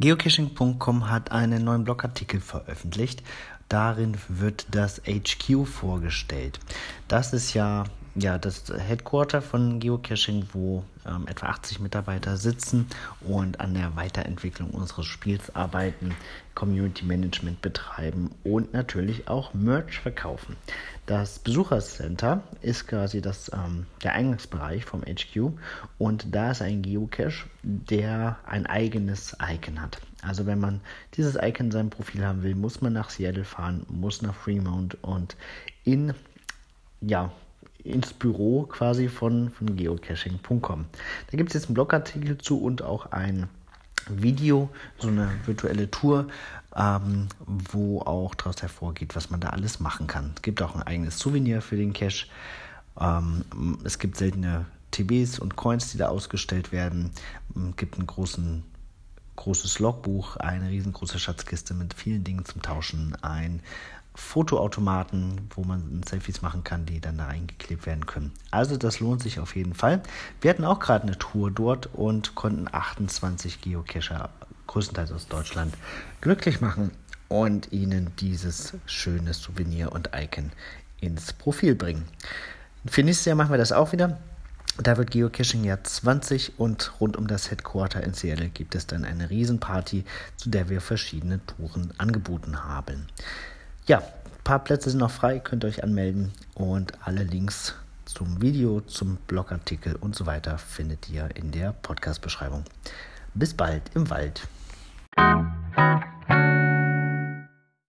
Geocaching.com hat einen neuen Blogartikel veröffentlicht. Darin wird das HQ vorgestellt. Das ist ja ja, das Headquarter von Geocaching, wo ähm, etwa 80 Mitarbeiter sitzen und an der Weiterentwicklung unseres Spiels arbeiten, Community Management betreiben und natürlich auch Merch verkaufen. Das Besuchercenter ist quasi das, ähm, der Eingangsbereich vom HQ und da ist ein Geocache, der ein eigenes Icon hat. Also wenn man dieses Icon in seinem Profil haben will, muss man nach Seattle fahren, muss nach Fremont und in ja, ins Büro quasi von, von geocaching.com. Da gibt es jetzt einen Blogartikel zu und auch ein Video, so eine virtuelle Tour, ähm, wo auch daraus hervorgeht, was man da alles machen kann. Es gibt auch ein eigenes Souvenir für den Cache. Ähm, es gibt seltene TBs und Coins, die da ausgestellt werden. Es gibt einen großen großes Logbuch, eine riesengroße Schatzkiste mit vielen Dingen zum Tauschen, ein Fotoautomaten, wo man Selfies machen kann, die dann da eingeklebt werden können. Also das lohnt sich auf jeden Fall. Wir hatten auch gerade eine Tour dort und konnten 28 Geocacher, größtenteils aus Deutschland, glücklich machen und ihnen dieses schöne Souvenir und Icon ins Profil bringen. Für nächstes Jahr machen wir das auch wieder. Da wird Geocaching Jahr 20 und rund um das Headquarter in Seattle gibt es dann eine Riesenparty, zu der wir verschiedene Touren angeboten haben. Ja, ein paar Plätze sind noch frei, könnt ihr euch anmelden und alle Links zum Video, zum Blogartikel und so weiter findet ihr in der Podcast-Beschreibung. Bis bald im Wald.